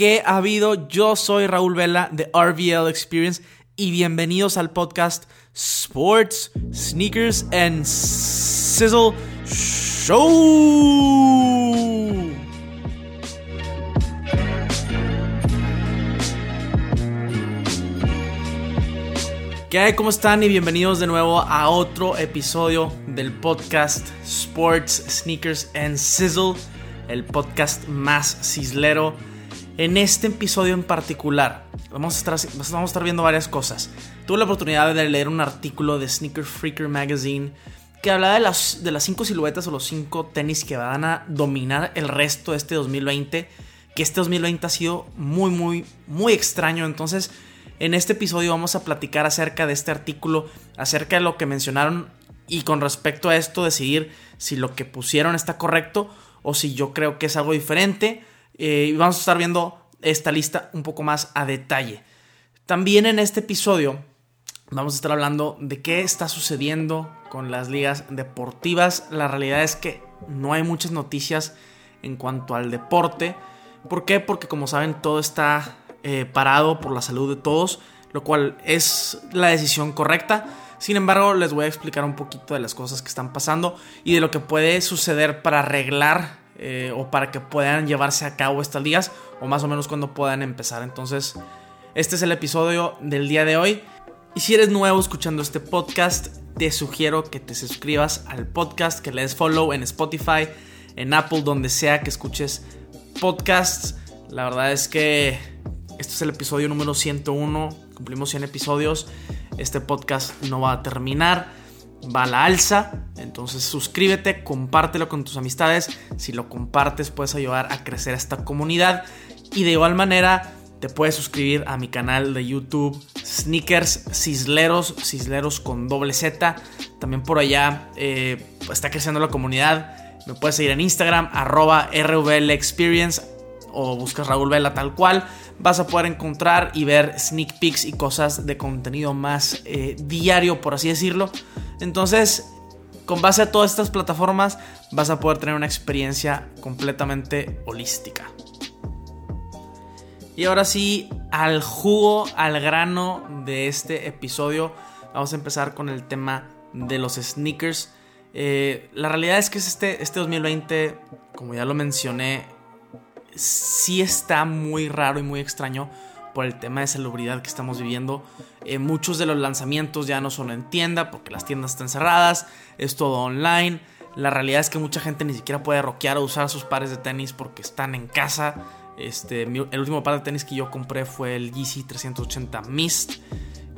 ¿Qué ha habido? Yo soy Raúl Vela de RVL Experience y bienvenidos al podcast Sports, Sneakers and Sizzle Show. ¿Qué hay? ¿Cómo están? Y bienvenidos de nuevo a otro episodio del podcast Sports, Sneakers and Sizzle, el podcast más cislero. En este episodio en particular, vamos a estar, vamos a estar viendo varias cosas. Tuve la oportunidad de leer un artículo de Sneaker Freaker Magazine que hablaba de las, de las cinco siluetas o los cinco tenis que van a dominar el resto de este 2020. Que este 2020 ha sido muy, muy, muy extraño. Entonces, en este episodio vamos a platicar acerca de este artículo, acerca de lo que mencionaron y con respecto a esto decidir si lo que pusieron está correcto o si yo creo que es algo diferente. Eh, y vamos a estar viendo esta lista un poco más a detalle. También en este episodio vamos a estar hablando de qué está sucediendo con las ligas deportivas. La realidad es que no hay muchas noticias en cuanto al deporte. ¿Por qué? Porque como saben todo está eh, parado por la salud de todos, lo cual es la decisión correcta. Sin embargo, les voy a explicar un poquito de las cosas que están pasando y de lo que puede suceder para arreglar eh, o para que puedan llevarse a cabo estas ligas o más o menos cuando puedan empezar. Entonces, este es el episodio del día de hoy. Y si eres nuevo escuchando este podcast, te sugiero que te suscribas al podcast, que le des follow en Spotify, en Apple, donde sea que escuches podcasts. La verdad es que este es el episodio número 101. Cumplimos 100 episodios. Este podcast no va a terminar. Va a la alza. Entonces suscríbete, compártelo con tus amistades. Si lo compartes puedes ayudar a crecer esta comunidad. Y de igual manera te puedes suscribir a mi canal de YouTube Sneakers Cisleros. Cisleros con doble Z. También por allá eh, está creciendo la comunidad. Me puedes seguir en Instagram, arroba RVL Experience o buscas Raúl Vela tal cual vas a poder encontrar y ver sneak peeks y cosas de contenido más eh, diario, por así decirlo. Entonces, con base a todas estas plataformas, vas a poder tener una experiencia completamente holística. Y ahora sí, al jugo, al grano de este episodio, vamos a empezar con el tema de los sneakers. Eh, la realidad es que este, este 2020, como ya lo mencioné, sí está muy raro y muy extraño por el tema de celebridad que estamos viviendo. Eh, muchos de los lanzamientos ya no son en tienda porque las tiendas están cerradas, es todo online. La realidad es que mucha gente ni siquiera puede rockear o usar sus pares de tenis porque están en casa. Este, el último par de tenis que yo compré fue el Yeezy 380 Mist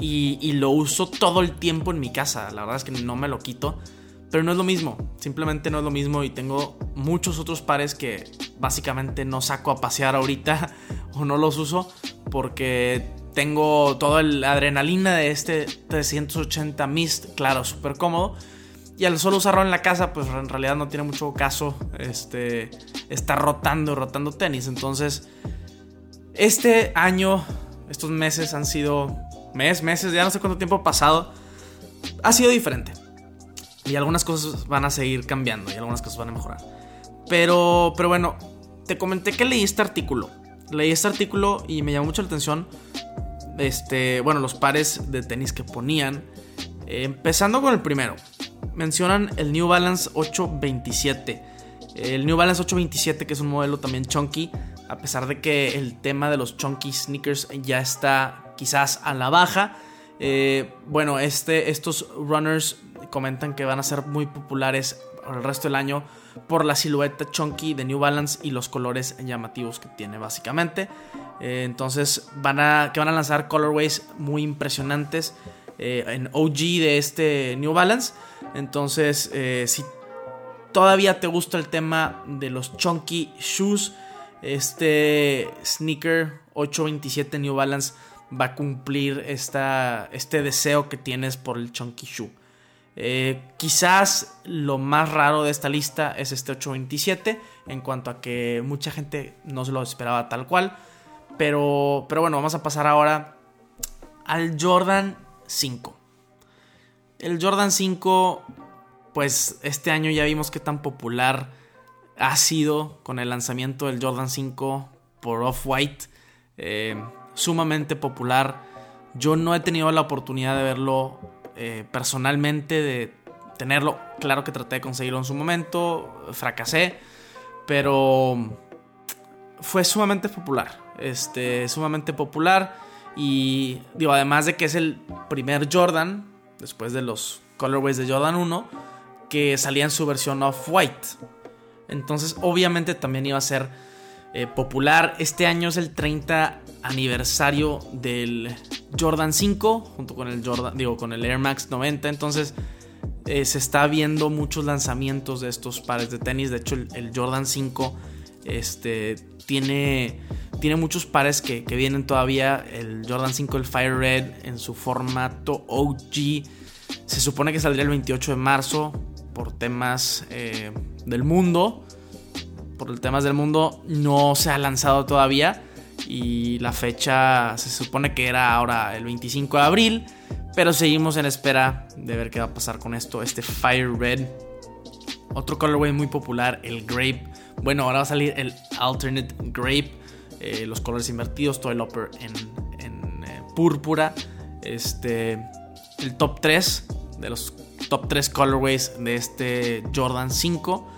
y, y lo uso todo el tiempo en mi casa. La verdad es que no me lo quito. Pero no es lo mismo, simplemente no es lo mismo y tengo muchos otros pares que básicamente no saco a pasear ahorita o no los uso porque tengo toda la adrenalina de este 380 Mist, claro, súper cómodo. Y al solo usarlo en la casa, pues en realidad no tiene mucho caso este, estar rotando, rotando tenis. Entonces, este año, estos meses han sido, mes, meses, ya no sé cuánto tiempo ha pasado, ha sido diferente. Y algunas cosas van a seguir cambiando y algunas cosas van a mejorar. Pero, pero bueno, te comenté que leí este artículo. Leí este artículo y me llamó mucho la atención. Este, bueno, los pares de tenis que ponían. Eh, empezando con el primero. Mencionan el New Balance 827. El New Balance 827, que es un modelo también chunky. A pesar de que el tema de los chunky sneakers ya está quizás a la baja. Eh, bueno, este, estos runners comentan que van a ser muy populares el resto del año por la silueta chunky de New Balance y los colores llamativos que tiene básicamente. Eh, entonces van a, que van a lanzar colorways muy impresionantes eh, en OG de este New Balance. Entonces eh, si todavía te gusta el tema de los chunky shoes, este sneaker 827 New Balance va a cumplir esta, este deseo que tienes por el chunky shoe. Eh, quizás lo más raro de esta lista es este 827, en cuanto a que mucha gente no se lo esperaba tal cual. Pero, pero bueno, vamos a pasar ahora al Jordan 5. El Jordan 5, pues este año ya vimos qué tan popular ha sido con el lanzamiento del Jordan 5 por Off-White. Eh, sumamente popular. Yo no he tenido la oportunidad de verlo eh, personalmente, de tenerlo. Claro que traté de conseguirlo en su momento, fracasé, pero fue sumamente popular. Este, sumamente popular. Y digo, además de que es el primer Jordan, después de los colorways de Jordan 1, que salía en su versión off-white. Entonces, obviamente también iba a ser eh, popular. Este año es el 30 aniversario del Jordan 5, junto con el Jordan, digo, con el Air Max 90. Entonces, eh, se está viendo muchos lanzamientos de estos pares de tenis. De hecho, el, Jordan 5 este, tiene, tiene muchos pares que, que, vienen todavía. El Jordan 5, el Fire Red, en su formato OG. Se supone que saldría el 28 de marzo por temas eh, del mundo. Por el temas del mundo no se ha lanzado todavía. Y la fecha se supone que era ahora el 25 de abril. Pero seguimos en espera de ver qué va a pasar con esto. Este Fire Red. Otro colorway muy popular, el Grape. Bueno, ahora va a salir el Alternate Grape. Eh, los colores invertidos, todo el upper en, en eh, púrpura. Este, el top 3 de los top 3 colorways de este Jordan 5.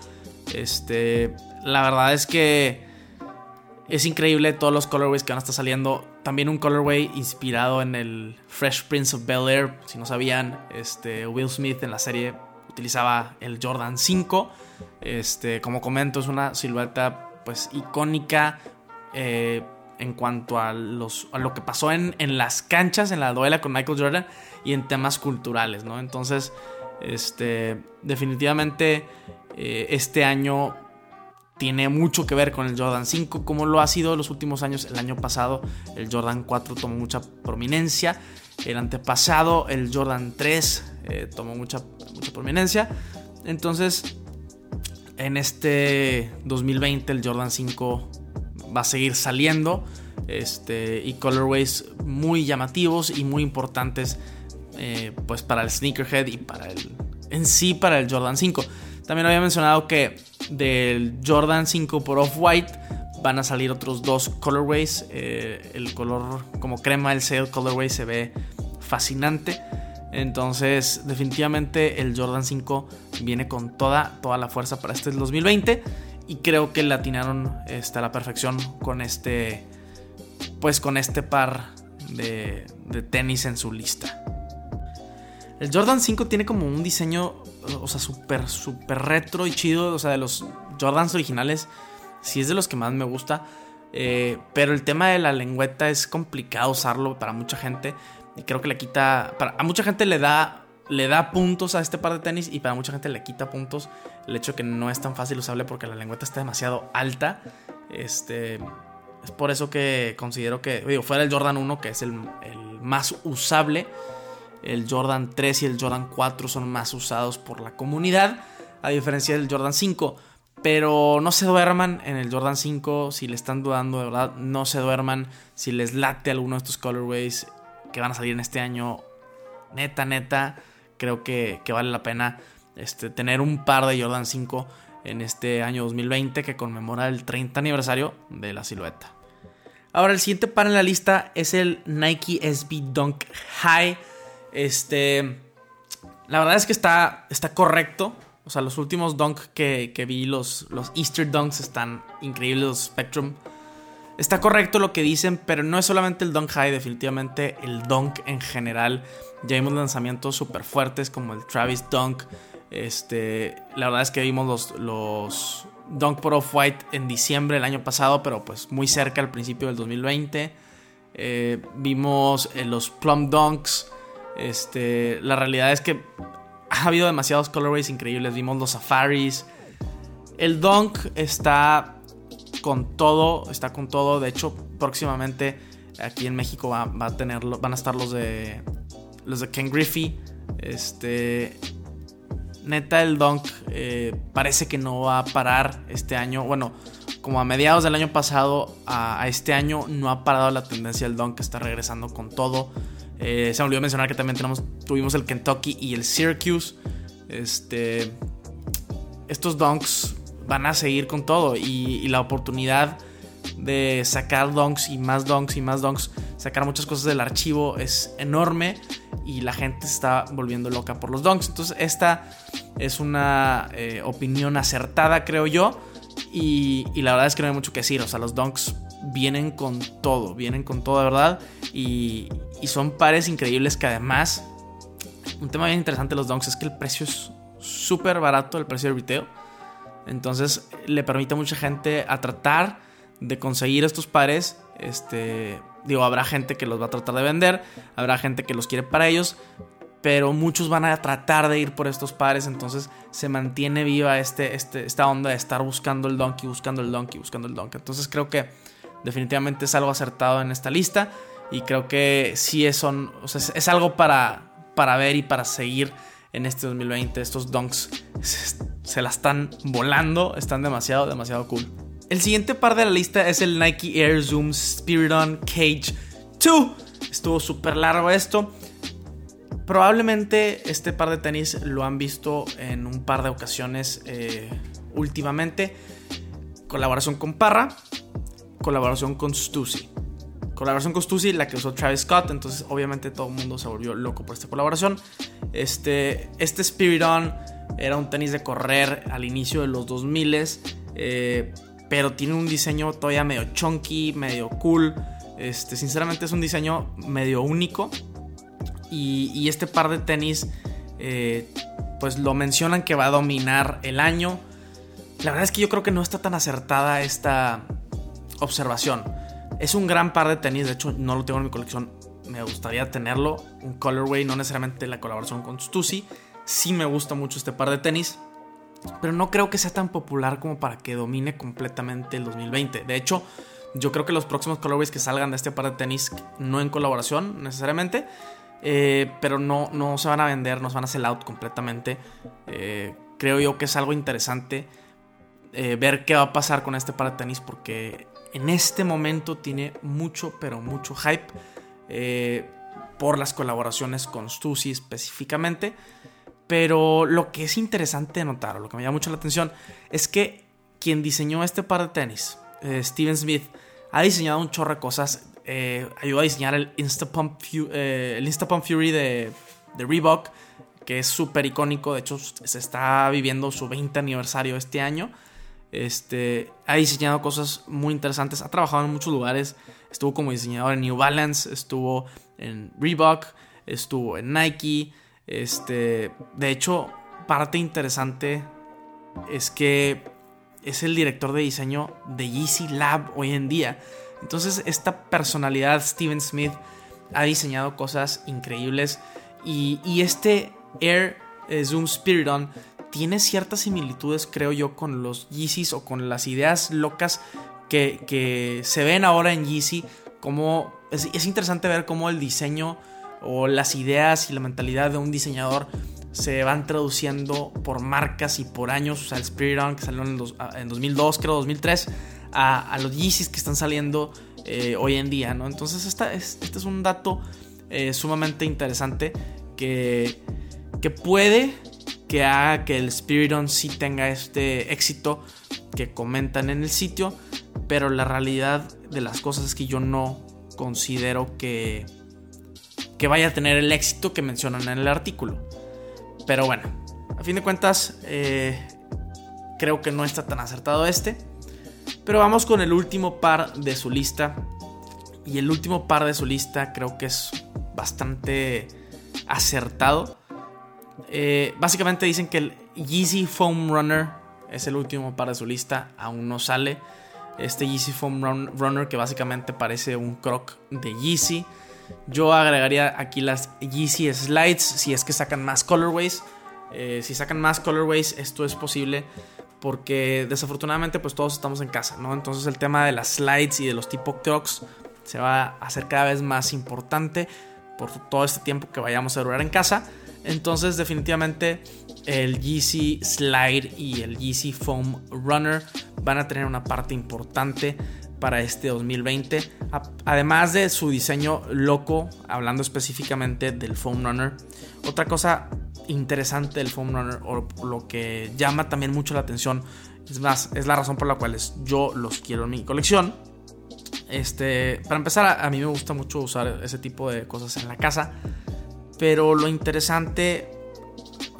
Este, la verdad es que es increíble todos los colorways que van a estar saliendo. También un colorway inspirado en el Fresh Prince of Bel Air. Si no sabían, este, Will Smith en la serie utilizaba el Jordan 5. Este, como comento, es una silueta pues icónica eh, en cuanto a, los, a lo que pasó en, en, las canchas, en la duela con Michael Jordan y en temas culturales, ¿no? Entonces, este, definitivamente eh, este año tiene mucho que ver con el Jordan 5, como lo ha sido los últimos años. El año pasado el Jordan 4 tomó mucha prominencia. El antepasado, el Jordan 3, eh, tomó mucha, mucha prominencia. Entonces, en este 2020 el Jordan 5 va a seguir saliendo. Este, y colorways muy llamativos y muy importantes eh, pues para el sneakerhead y para el en sí para el Jordan 5. También había mencionado que del Jordan 5 por Off-White van a salir otros dos colorways. Eh, el color como crema, el Sail colorway se ve fascinante. Entonces, definitivamente el Jordan 5 viene con toda, toda la fuerza para este 2020. Y creo que latinaron este, a la perfección con este. Pues con este par de, de tenis en su lista. El Jordan 5 tiene como un diseño, o sea, súper, súper retro y chido. O sea, de los Jordans originales, sí es de los que más me gusta. Eh, pero el tema de la lengüeta es complicado usarlo para mucha gente. Y creo que le quita. A mucha gente le da, le da puntos a este par de tenis. Y para mucha gente le quita puntos el hecho de que no es tan fácil usable porque la lengüeta está demasiado alta. Este. Es por eso que considero que. Digo, fuera el Jordan 1, que es el, el más usable el Jordan 3 y el Jordan 4 son más usados por la comunidad, a diferencia del Jordan 5. Pero no se duerman en el Jordan 5 si le están dudando, de verdad, no se duerman si les late alguno de estos colorways que van a salir en este año. Neta, neta, creo que, vale la pena este, tener un par de Jordan 5 en este año 2020 que conmemora el 30 aniversario de la silueta. Ahora el siguiente par en la lista es el Nike SB Dunk High. Este. La verdad es que está, está correcto. O sea, los últimos dunk que, vi, los, los Easter dunks están increíbles, los Spectrum. Está correcto lo que dicen, pero no es solamente el dunk high, definitivamente el dunk en general. Ya vimos lanzamientos súper fuertes como el Travis Dunk. Este, la verdad es que vimos los, los Dunk por Off-White en diciembre del año pasado, pero pues muy cerca al principio del 2020. Eh, vimos eh, los Plum Dunks este, la realidad es que ha habido demasiados colorways increíbles. Vimos los safaris. El Dunk está con todo, está con todo. De hecho, próximamente aquí en México va, a tener, van a estar los de los de Ken Griffey. Este, neta, el Dunk eh, parece que no va a parar este año. Bueno, como a mediados del año pasado a, a este año no ha parado la tendencia del Dunk, está regresando con todo. Eh, se me olvidó mencionar que también tenemos, tuvimos el Kentucky y el Syracuse. Este, estos dunks van a seguir con todo y, la oportunidad de sacar donks y más donks y más donks, sacar muchas cosas del archivo es enorme y la gente está volviendo loca por los donks. Entonces esta es una eh, opinión acertada, creo yo. Y, la verdad es que no hay mucho que decir. O sea, los donks vienen con todo, vienen con todo, de verdad. Y, y son pares increíbles que además, un tema bien interesante de los donks es que el precio es súper barato, el precio de retail. Entonces le permite a mucha gente a tratar de conseguir estos pares. Este, digo, habrá gente que los va a tratar de vender, habrá gente que los quiere para ellos, pero muchos van a tratar de ir por estos pares, entonces se mantiene viva este, este, esta onda de estar buscando el donkey, buscando el donkey, buscando el donkey. Entonces creo que definitivamente es algo acertado en esta lista y creo que sí es, algo para, para ver y para seguir en este 2020. Estos donks se, se la están volando, están demasiado, demasiado cool. El siguiente par de la lista es el Nike Air Zoom Spiridon Cage 2. Estuvo súper largo esto. Probablemente este par de tenis lo han visto en un par de ocasiones eh, últimamente. Colaboración con Parra, colaboración con Stussy. Colaboración con Stussy, la que usó Travis Scott, entonces obviamente todo el mundo se volvió loco por esta colaboración. Este, este Spiridon era un tenis de correr al inicio de los 2000 eh, pero tiene un diseño todavía medio chunky, medio cool. Este, sinceramente es un diseño medio único. Y, este par de tenis, eh, pues lo mencionan que va a dominar el año. La verdad es que yo creo que no está tan acertada esta observación. Es un gran par de tenis, de hecho no lo tengo en mi colección, me gustaría tenerlo. Un colorway, no necesariamente la colaboración con Stussy. Sí me gusta mucho este par de tenis pero no creo que sea tan popular como para que domine completamente el 2020. De hecho, yo creo que los próximos colorways que salgan de este par de tenis, no en colaboración necesariamente, eh, pero no, no se van a vender, no se van a sell out completamente. Eh, creo yo que es algo interesante eh, ver qué va a pasar con este par de tenis porque en este momento tiene mucho, pero mucho hype por las colaboraciones con Stussy específicamente. Pero lo que es interesante notar, o lo que me llama mucho la atención, es que quien diseñó este par de tenis, eh, Steven Smith, ha diseñado un chorro de cosas. Eh, ayudó a diseñar el Instapump, eh, Fury de, de Reebok, que es súper icónico. De hecho, se está viviendo su 20 aniversario este año. Este, ha diseñado cosas muy interesantes. Ha trabajado en muchos lugares. Estuvo como diseñador en New Balance, estuvo en Reebok, estuvo en Nike. Este, de hecho, parte interesante es que es el director de diseño de Yeezy Lab hoy en día. Entonces, esta personalidad, Steven Smith, ha diseñado cosas increíbles. Y, este Air eh, Zoom Spiridon tiene ciertas similitudes, creo yo, con los Yeezys o con las ideas locas que, se ven ahora en Yeezy. Como es, es interesante ver cómo el diseño o las ideas y la mentalidad de un diseñador se van traduciendo por marcas y por años. O sea, el Spirit On que salió en, 2002, creo 2003, a, los Yeezys que están saliendo eh, hoy en día, ¿no? Entonces, esta es, este es un dato eh, sumamente interesante que, que puede que haga que el Spirit On sí tenga este éxito que comentan en el sitio, pero la realidad de las cosas es que yo no considero que que vaya a tener el éxito que mencionan en el artículo. Pero bueno, a fin de cuentas, eh, creo que no está tan acertado este. Pero vamos con el último par de su lista. Y el último par de su lista creo que es bastante acertado. Eh, básicamente dicen que el Yeezy Foam Runner es el último par de su lista. Aún no sale. Este Yeezy Foam Runner que básicamente parece un croc de Yeezy. Yo agregaría aquí las Yeezy Slides si es que sacan más colorways. Eh, si sacan más colorways, esto es posible porque desafortunadamente pues todos estamos en casa, ¿no? Entonces el tema de las slides y de los tipo crocs se va a hacer cada vez más importante por todo este tiempo que vayamos a durar en casa. Entonces definitivamente el Yeezy Slide y el Yeezy Foam Runner van a tener una parte importante para este 2020. Además de su diseño loco, hablando específicamente del Foam Runner. Otra cosa interesante del Foam Runner, o lo que llama también mucho la atención, es más, es la razón por la cual yo los quiero en mi colección, Este, para empezar, a, mí me gusta mucho usar ese tipo de cosas en la casa. Pero lo interesante,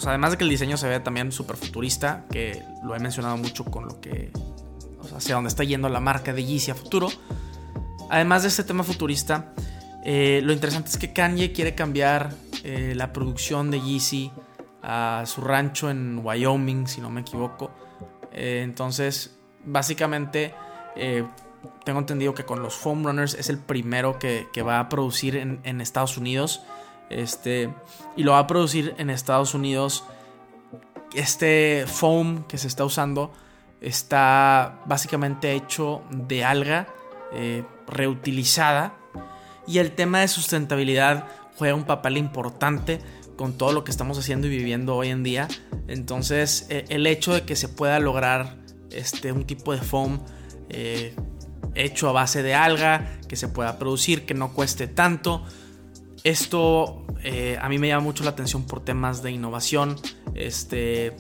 además de que el diseño se ve también súper futurista, que lo he mencionado mucho con lo que, o sea, hacia dónde está yendo la marca de Yeezy a futuro. Además de este tema futurista, eh, lo interesante es que Kanye quiere cambiar eh, la producción de Yeezy a su rancho en Wyoming, si no me equivoco. Eh, entonces, básicamente, tengo entendido que con los Foam Runners es el primero que, va a producir en, Estados Unidos. Este, y lo va a producir en Estados Unidos. Este foam que se está usando está básicamente hecho de alga eh, reutilizada. Y el tema de sustentabilidad juega un papel importante con todo lo que estamos haciendo y viviendo hoy en día. Entonces, eh, el hecho de que se pueda lograr este, un tipo de foam eh, hecho a base de alga, que se pueda producir, que no cueste tanto. Esto eh, a mí me llama mucho la atención por temas de innovación. Este,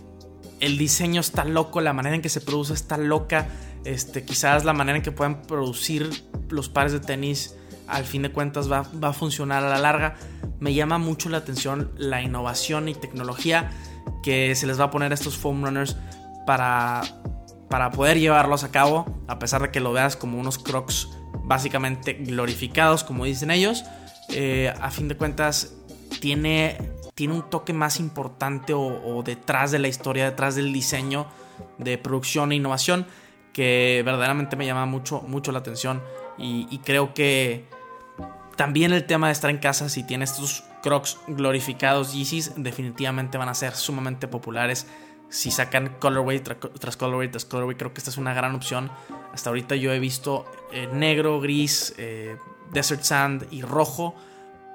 el diseño está loco, la manera en que se produce está loca. Este, quizás la manera en que puedan producir los pares de tenis al fin de cuentas va, va, a funcionar a la larga. Me llama mucho la atención la innovación y tecnología que se les va a poner a estos foam runners para para poder llevarlos a cabo, a pesar de que lo veas como unos crocs básicamente glorificados, como dicen ellos, eh, a fin de cuentas tiene, tiene un toque más importante o, detrás de la historia, detrás del diseño de producción e innovación que verdaderamente me llama mucho, mucho la atención y, creo que también el tema de estar en casa, si tienes estos crocs glorificados Yeezys, definitivamente van a ser sumamente populares si sacan colorway tras colorway tras colorway, creo que esta es una gran opción. Hasta ahorita yo he visto eh, negro, gris, eh, desert sand y rojo,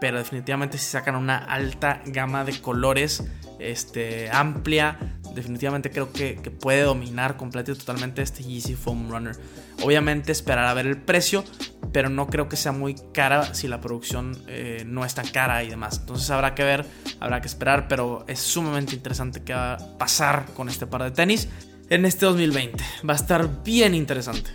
pero definitivamente si sacan una alta gama de colores, este, amplia, definitivamente creo que, que puede dominar completamente totalmente este Yeezy Foam Runner. Obviamente esperar a ver el precio, pero no creo que sea muy cara si la producción eh, no es tan cara y demás. Entonces habrá que ver, habrá que esperar, pero es sumamente interesante qué va a pasar con este par de tenis en este 2020. Va a estar bien interesante.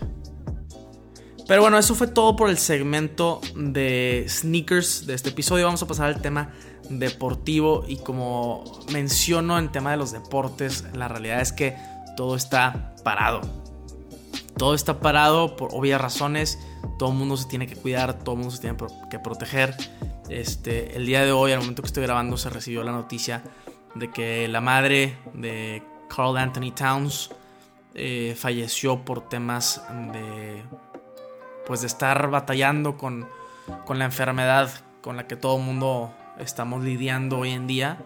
Pero bueno, eso fue todo por el segmento de sneakers de este episodio. Vamos a pasar al tema deportivo y como menciono en tema de los deportes, la realidad es que todo está parado. Todo está parado por obvias razones todo el mundo se tiene que cuidar, todo el mundo se tiene que proteger. Este, el día de hoy, al momento que estoy grabando, se recibió la noticia de que la madre de Carl Anthony Towns eh, falleció por temas de, pues de estar batallando con, con la enfermedad con la que todo el mundo estamos lidiando hoy en día.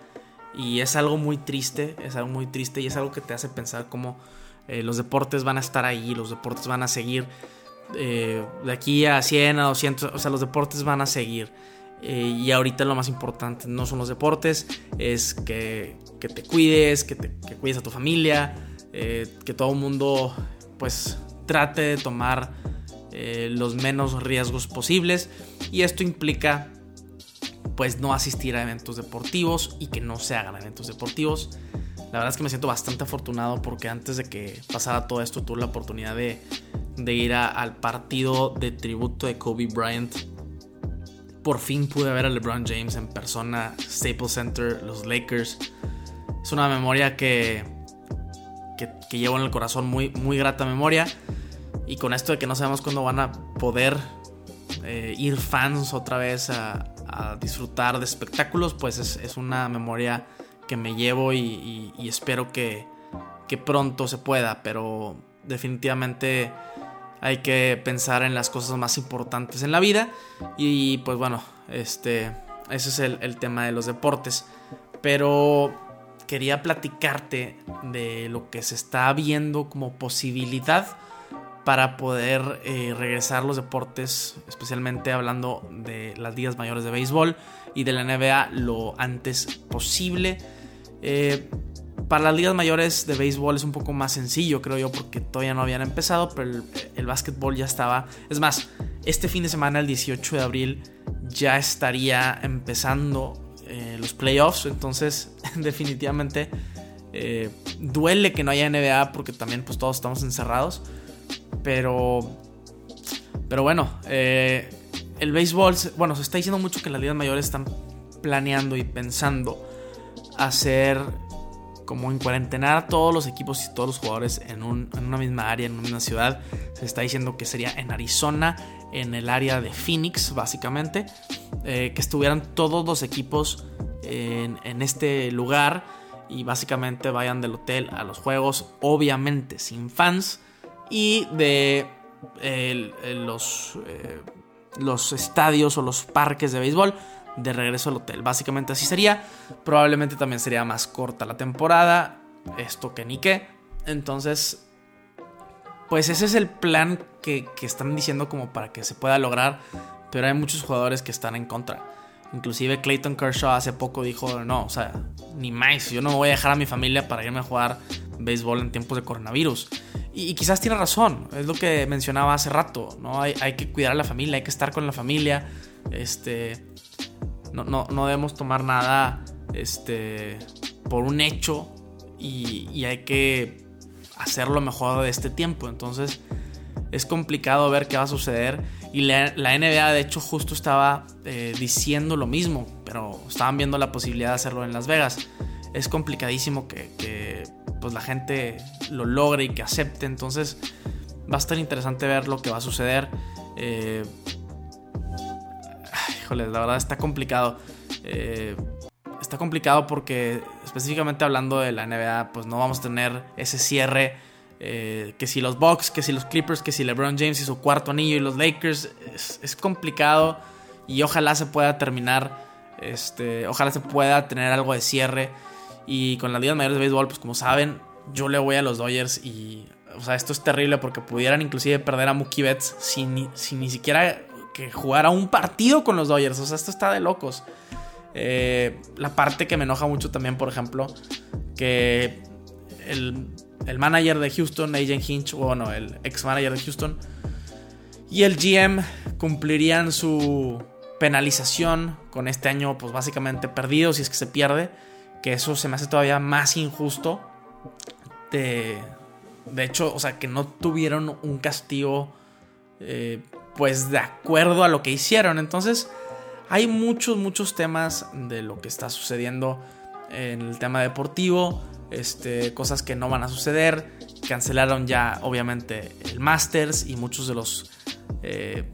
Y es algo muy triste, es algo muy triste y es algo que te hace pensar cómo eh, los deportes van a estar ahí, los deportes van a seguir eh, de aquí a 100, a 200, o sea, los deportes van a seguir. Eh, y ahorita lo más importante no son los deportes, es que, te cuides, que, te, cuides a tu familia, que todo el mundo pues trate de tomar los menos riesgos posibles. Y esto implica pues no asistir a eventos deportivos y que no se hagan eventos deportivos. La verdad es que me siento bastante afortunado porque antes de que pasara todo esto tuve la oportunidad de, ir al partido de tributo de Kobe Bryant. Por fin pude ver a LeBron James en persona, Staples Center, los Lakers. Es una memoria que, que, llevo en el corazón, muy, muy grata memoria. Y con esto de que no sabemos cuándo van a poder eh, ir fans otra vez a, disfrutar de espectáculos, pues es, una memoria que me llevo y, espero que, pronto se pueda, pero definitivamente hay que pensar en las cosas más importantes en la vida. Y pues bueno, este, ese es el, tema de los deportes, pero quería platicarte de lo que se está viendo como posibilidad para poder eh, regresar los deportes, especialmente hablando de las ligas mayores de béisbol y de la NBA lo antes posible. Eh, para las ligas mayores de béisbol es un poco más sencillo, creo yo, porque todavía no habían empezado, pero el, básquetbol ya estaba. Es más, este fin de semana, el 18 de abril, ya estaría empezando eh, los playoffs, entonces definitivamente eh, duele que no haya NBA porque también pues todos estamos encerrados, pero Pero bueno, eh, el béisbol, bueno, se está diciendo mucho que las ligas mayores están planeando y pensando hacer como en cuarentenar a todos los equipos y todos los jugadores en, una misma área, en una misma ciudad. Se está diciendo que sería en Arizona, en el área de Phoenix, básicamente. Eh, que estuvieran todos los equipos en, este lugar y básicamente vayan del hotel a los juegos, obviamente sin fans, y de los, eh, los estadios o los parques de béisbol de regreso al hotel. Básicamente así sería. Probablemente también sería más corta la temporada. Esto que ni qué. Entonces, pues ese es el plan que, que, están diciendo como para que se pueda lograr. Pero hay muchos jugadores que están en contra. Inclusive Clayton Kershaw hace poco dijo, no, o sea, ni más, yo no voy a dejar a mi familia para irme a jugar béisbol en tiempos de coronavirus. Y, quizás tiene razón, es lo que mencionaba hace rato, ¿no? Hay, que cuidar a la familia, hay que estar con la familia, este, no, no, no debemos tomar nada este, por un hecho y, hay que hacer lo mejor de este tiempo. Entonces es complicado ver qué va a suceder. Y la, NBA de hecho justo estaba eh, diciendo lo mismo, pero estaban viendo la posibilidad de hacerlo en Las Vegas. Es complicadísimo que, pues, la gente lo logre y que acepte. Entonces va a estar interesante ver lo que va a suceder. Eh, la verdad está complicado. Eh, está complicado porque específicamente hablando de la NBA, pues no vamos a tener ese cierre. Eh, que si los Bucks, que si los Clippers, que si LeBron James y su cuarto anillo y los Lakers, es, complicado y ojalá se pueda terminar, este, ojalá se pueda tener algo de cierre y con las ligas mayores de béisbol, pues como saben, yo le voy a los Dodgers y, o sea, esto es terrible porque pudieran inclusive perder a Mookie Betts sin, sin ni siquiera que jugara un partido con los Dodgers. O sea, esto está de locos. Eh, la parte que me enoja mucho también, por ejemplo, que el, manager de Houston, Agent Hinch, bueno, el ex manager de Houston, y el GM cumplirían su penalización con este año, pues básicamente perdido, si es que se pierde, que eso se me hace todavía más injusto. De, de hecho, o sea, que no tuvieron un castigo eh, pues de acuerdo a lo que hicieron. Entonces, hay muchos, muchos temas de lo que está sucediendo en el tema deportivo, este, cosas que no van a suceder. Cancelaron ya, obviamente, el Masters y muchos de los, eh,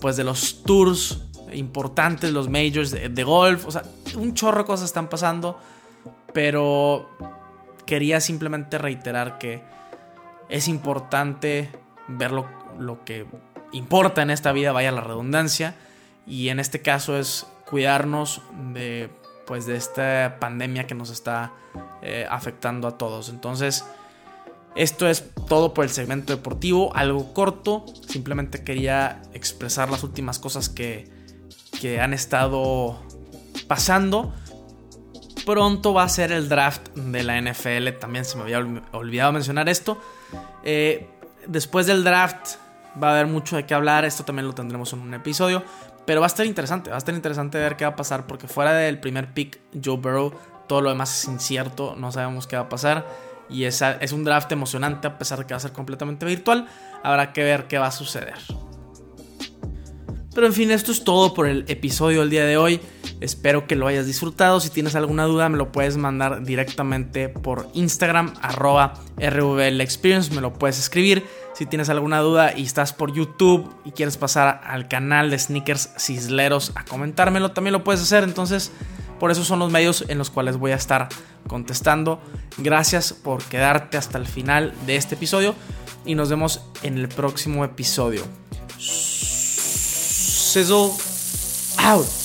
pues de los tours importantes, los majors de, de, golf. O sea, un chorro de cosas están pasando, pero quería simplemente reiterar que es importante ver lo, lo que importa en esta vida, vaya la redundancia, y en este caso es cuidarnos de pues de esta pandemia que nos está eh, afectando a todos. Entonces, esto es todo por el segmento deportivo, algo corto, simplemente quería expresar las últimas cosas que, que han estado pasando. Pronto va a ser el draft de la NFL, también se me había olvidado mencionar esto. Eh, después del draft va a haber mucho de qué hablar, esto también lo tendremos en un episodio, pero va a estar interesante, va a estar interesante ver qué va a pasar, porque fuera del primer pick, Joe Burrow, todo lo demás es incierto, no sabemos qué va a pasar, y es, es un draft emocionante a pesar de que va a ser completamente virtual, habrá que ver qué va a suceder. Pero en fin, esto es todo por el episodio del día de hoy. Espero que lo hayas disfrutado. Si tienes alguna duda, me lo puedes mandar directamente por Instagram, arroba. Me lo puedes escribir. Si tienes alguna duda y estás por YouTube y quieres pasar al canal de Sneakers Cisleros a comentármelo, también lo puedes hacer. Entonces, por eso son los medios en los cuales voy a estar contestando. Gracias por quedarte hasta el final de este episodio y nos vemos en el próximo episodio. Sizzle out.